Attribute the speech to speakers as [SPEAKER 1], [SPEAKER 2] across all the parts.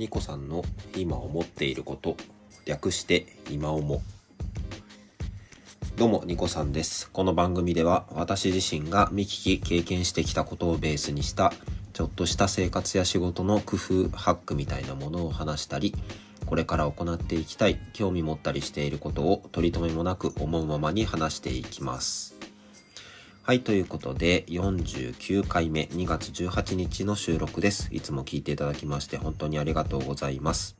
[SPEAKER 1] ニコさんの今思っていること略して今思どうもニコさんです。この番組では私自身が見聞き経験してきたことをベースにしたちょっとした生活や仕事の工夫ハックみたいなものを話したりこれから行っていきたい興味持ったりしていることを取り留めもなく思うままに話していきます。はい、ということで、49回目、2月18日の収録です。いつも聞いていただきまして本当にありがとうございます。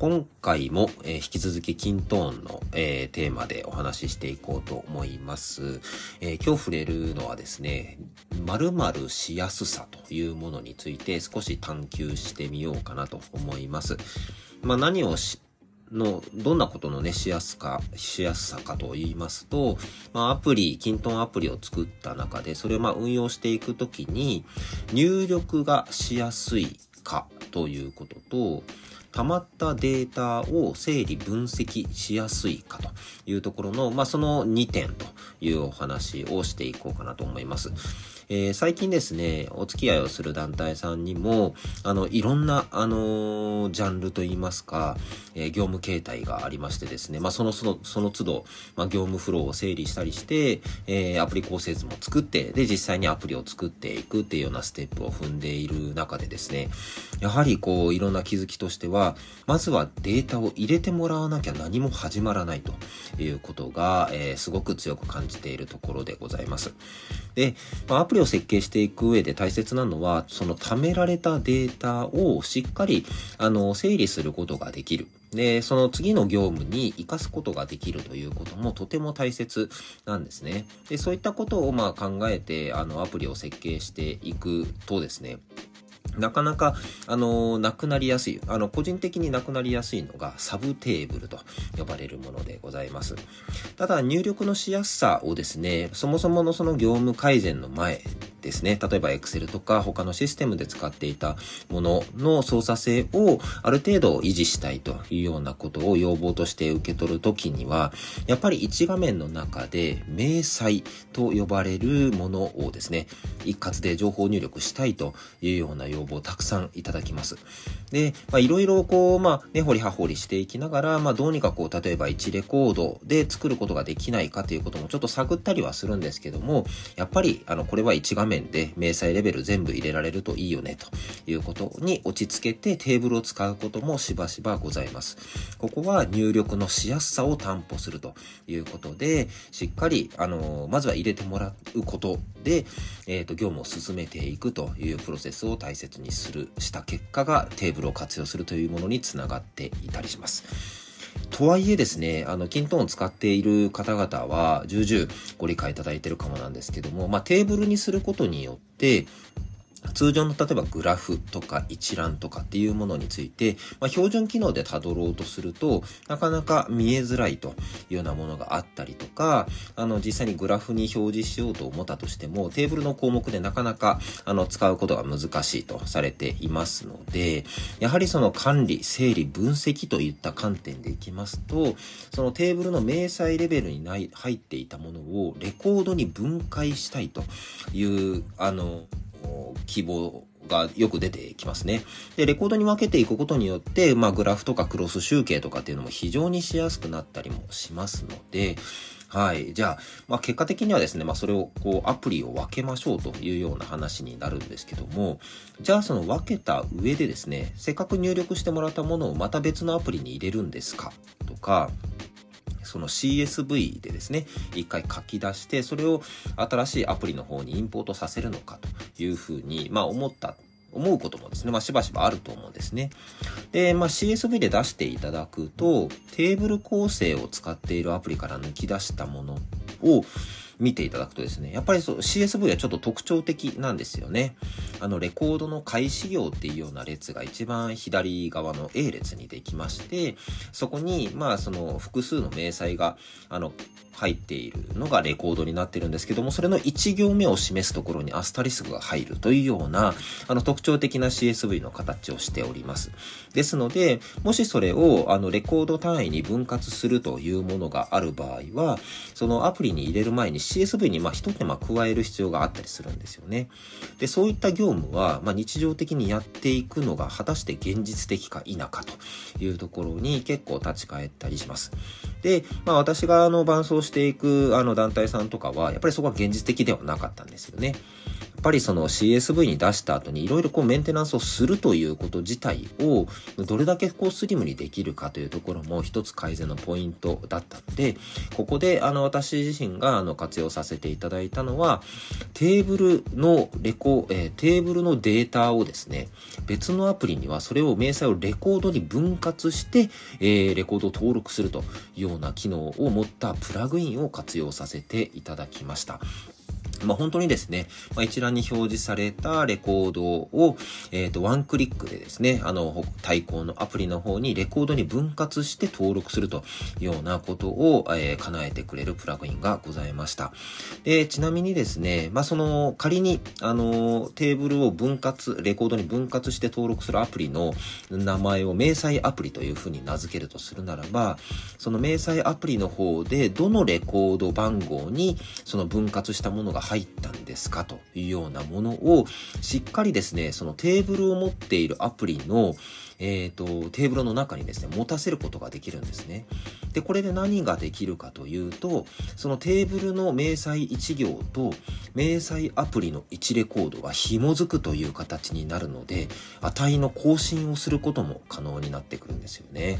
[SPEAKER 1] 今回も、えー、引き続きキントーンの、えー、テーマでお話ししていこうと思います。えー、今日触れるのはですね、〇〇しやすさというものについて少し探求してみようかなと思います。まあ、何をしの、どんなことのね、しやすか、しやすさかと言いますと、まあ、アプリ、キントンアプリを作った中で、それをまあ運用していくときに、入力がしやすいかということと、溜まったデータを整理分析しやすいかというところの、まあ、その2点というお話をしていこうかなと思います。えー、最近ですね、お付き合いをする団体さんにも、あの、いろんな、あのー、ジャンルといいますか、えー、業務形態がありましてですね、まあ、その、その、その都度、まあ、業務フローを整理したりして、え、アプリ構成図も作って、で、実際にアプリを作っていくっていうようなステップを踏んでいる中でですね、やはりこう、いろんな気づきとしては、まずはデータを入れてもらわなきゃ何も始まらないということが、え、すごく強く感じているところでございます。で、まあ、アプリを設計していく上で大切なのは、その貯められたデータをしっかり、あの、整理することができる。で、その次の業務に活かすことができるということもとても大切なんですね。で、そういったことをまあ考えて、あの、アプリを設計していくとですね、なかなか、あの、なくなりやすい、あの、個人的になくなりやすいのがサブテーブルと呼ばれるものでございます。ただ、入力のしやすさをですね、そもそものその業務改善の前ですね、例えば Excel とか他のシステムで使っていたものの操作性をある程度維持したいというようなことを要望として受け取るときには、やっぱり一画面の中で明細と呼ばれるものをですね、一括で情報入力したいというような要望をたくさんいただきます。で、まあいろいろこう、まあ根掘り葉掘りしていきながら、まあどうにかこう、例えば1レコードで作ることができないかということもちょっと探ったりはするんですけども、やっぱりあの、これは1画面面で明細レベル全部入れられるといいよねということに落ち着けてテーブルを使うこともしばしばございます。ここは入力のしやすさを担保するということで、しっかり、あの、まずは入れてもらうことで、えっ、ー、と、業務を進めていくというプロセスを大切にする、した結果がテーブルを活用するというものにつながっていたりします。とはいえですね、あの、キントーンを使っている方々は、重々ご理解いただいているかもなんですけども、まあ、テーブルにすることによって、通常の例えばグラフとか一覧とかっていうものについて、まあ、標準機能で辿ろうとすると、なかなか見えづらいというようなものがあったりとか、あの、実際にグラフに表示しようと思ったとしても、テーブルの項目でなかなか、あの、使うことが難しいとされていますので、やはりその管理、整理、分析といった観点でいきますと、そのテーブルの明細レベルにない入っていたものをレコードに分解したいという、あの、希望がよく出てきますね。で、レコードに分けていくことによって、まあ、グラフとかクロス集計とかっていうのも非常にしやすくなったりもしますので、はい。じゃあ、まあ、結果的にはですね、まあ、それを、こう、アプリを分けましょうというような話になるんですけども、じゃあ、その分けた上でですね、せっかく入力してもらったものをまた別のアプリに入れるんですかとか、その CSV でですね、一回書き出して、それを新しいアプリの方にインポートさせるのかというふうに、まあ思った思うこともですね、まあ、しばしばあると思うんですね。で、まあ、CSV で出していただくと、テーブル構成を使っているアプリから抜き出したものを、見ていただくとですね、やっぱりそう CSV はちょっと特徴的なんですよね。あの、レコードの開始行っていうような列が一番左側の A 列にできまして、そこに、まあ、その複数の明細が、あの、入っているのがレコードになってるんですけども、それの1行目を示すところにアスタリスクが入るというような、あの特徴的な CSV の形をしております。ですので、もしそれをあのレコード単位に分割するというものがある場合は、そのアプリに入れる前に CSV にまあ一手間加える必要があったりするんですよね。で、そういった業務は、まあ、日常的にやっていくのが果たして現実的か否かというところに結構立ち返ったりします。で、まあ私があの伴走ししていくあの団体さんとかは、やっぱりそこは現実的ではなかったんですよね。やっぱりその CSV に出した後にいろいろこうメンテナンスをするということ自体をどれだけこうスリムにできるかというところも一つ改善のポイントだったので、ここであの私自身があの活用させていただいたのは、テーブルのレコ、えー、テーブルのデータをですね、別のアプリにはそれを明細をレコードに分割して、えー、レコードを登録するというような機能を持ったプラグインを活用させていただきました。まあ、本当にですね、まあ、一覧に表示されたレコードを、えっ、ー、と、ワンクリックでですね、あの、対抗のアプリの方にレコードに分割して登録するというようなことを、えー、叶えてくれるプラグインがございました。で、ちなみにですね、まあ、その、仮に、あの、テーブルを分割、レコードに分割して登録するアプリの名前を明細アプリというふうに名付けるとするならば、その明細アプリの方で、どのレコード番号にその分割したものが入ったんですか？というようなものを、しっかりですね、そのテーブルを持っているアプリの、えっ、ー、と、テーブルの中にですね、持たせることができるんですね。で、これで何ができるかというと、そのテーブルの明細1行と、明細アプリの1レコードが紐づくという形になるので、値の更新をすることも可能になってくるんですよね。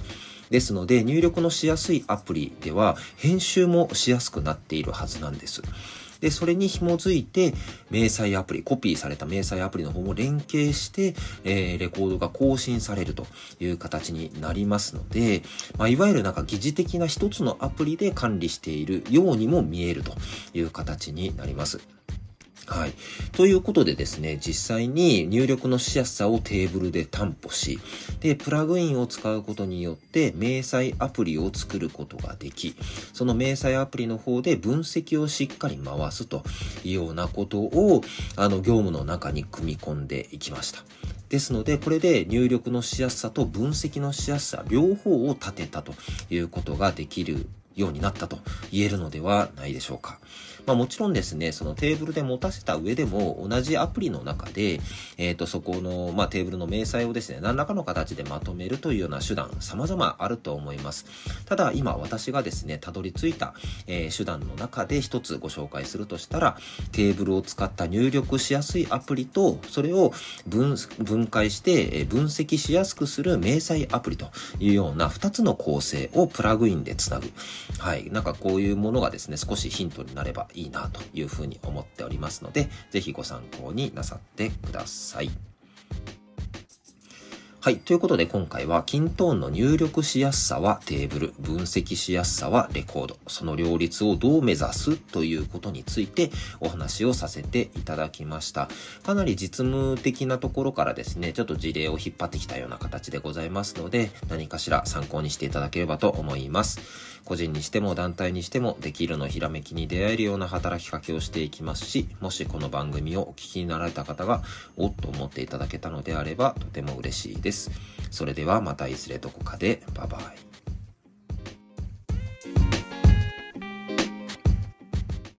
[SPEAKER 1] ですので、入力のしやすいアプリでは、編集もしやすくなっているはずなんです。で、それに紐づいて、明細アプリ、コピーされた明細アプリの方も連携して、えー、レコードが更新されるという形になりますので、まあ、いわゆるなんか疑似的な一つのアプリで管理しているようにも見えるという形になります。はい。ということでですね、実際に入力のしやすさをテーブルで担保し、で、プラグインを使うことによって、明細アプリを作ることができ、その明細アプリの方で分析をしっかり回すというようなことを、あの、業務の中に組み込んでいきました。ですので、これで入力のしやすさと分析のしやすさ、両方を立てたということができるようになったと言えるのではないでしょうか。まあもちろんですね、そのテーブルで持たせた上でも同じアプリの中で、えっ、ー、と、そこの、まあテーブルの明細をですね、何らかの形でまとめるというような手段、様々あると思います。ただ今私がですね、たどり着いた、えー、手段の中で一つご紹介するとしたら、テーブルを使った入力しやすいアプリと、それを分、分解して、え分析しやすくする明細アプリというような二つの構成をプラグインでつなぐ。はい。なんかこういうものがですね、少しヒントになればいいなというふうに思っておりますので、ぜひご参考になさってください。はい。ということで今回は、キントーンの入力しやすさはテーブル、分析しやすさはレコード、その両立をどう目指すということについてお話をさせていただきました。かなり実務的なところからですね、ちょっと事例を引っ張ってきたような形でございますので、何かしら参考にしていただければと思います。個人にしても団体にしてもできるのひらめきに出会えるような働きかけをしていきますし、もしこの番組をお聞きになられた方が、おっと思っていただけたのであればとても嬉しいです。それではまたいずれどこかで、バイバイ。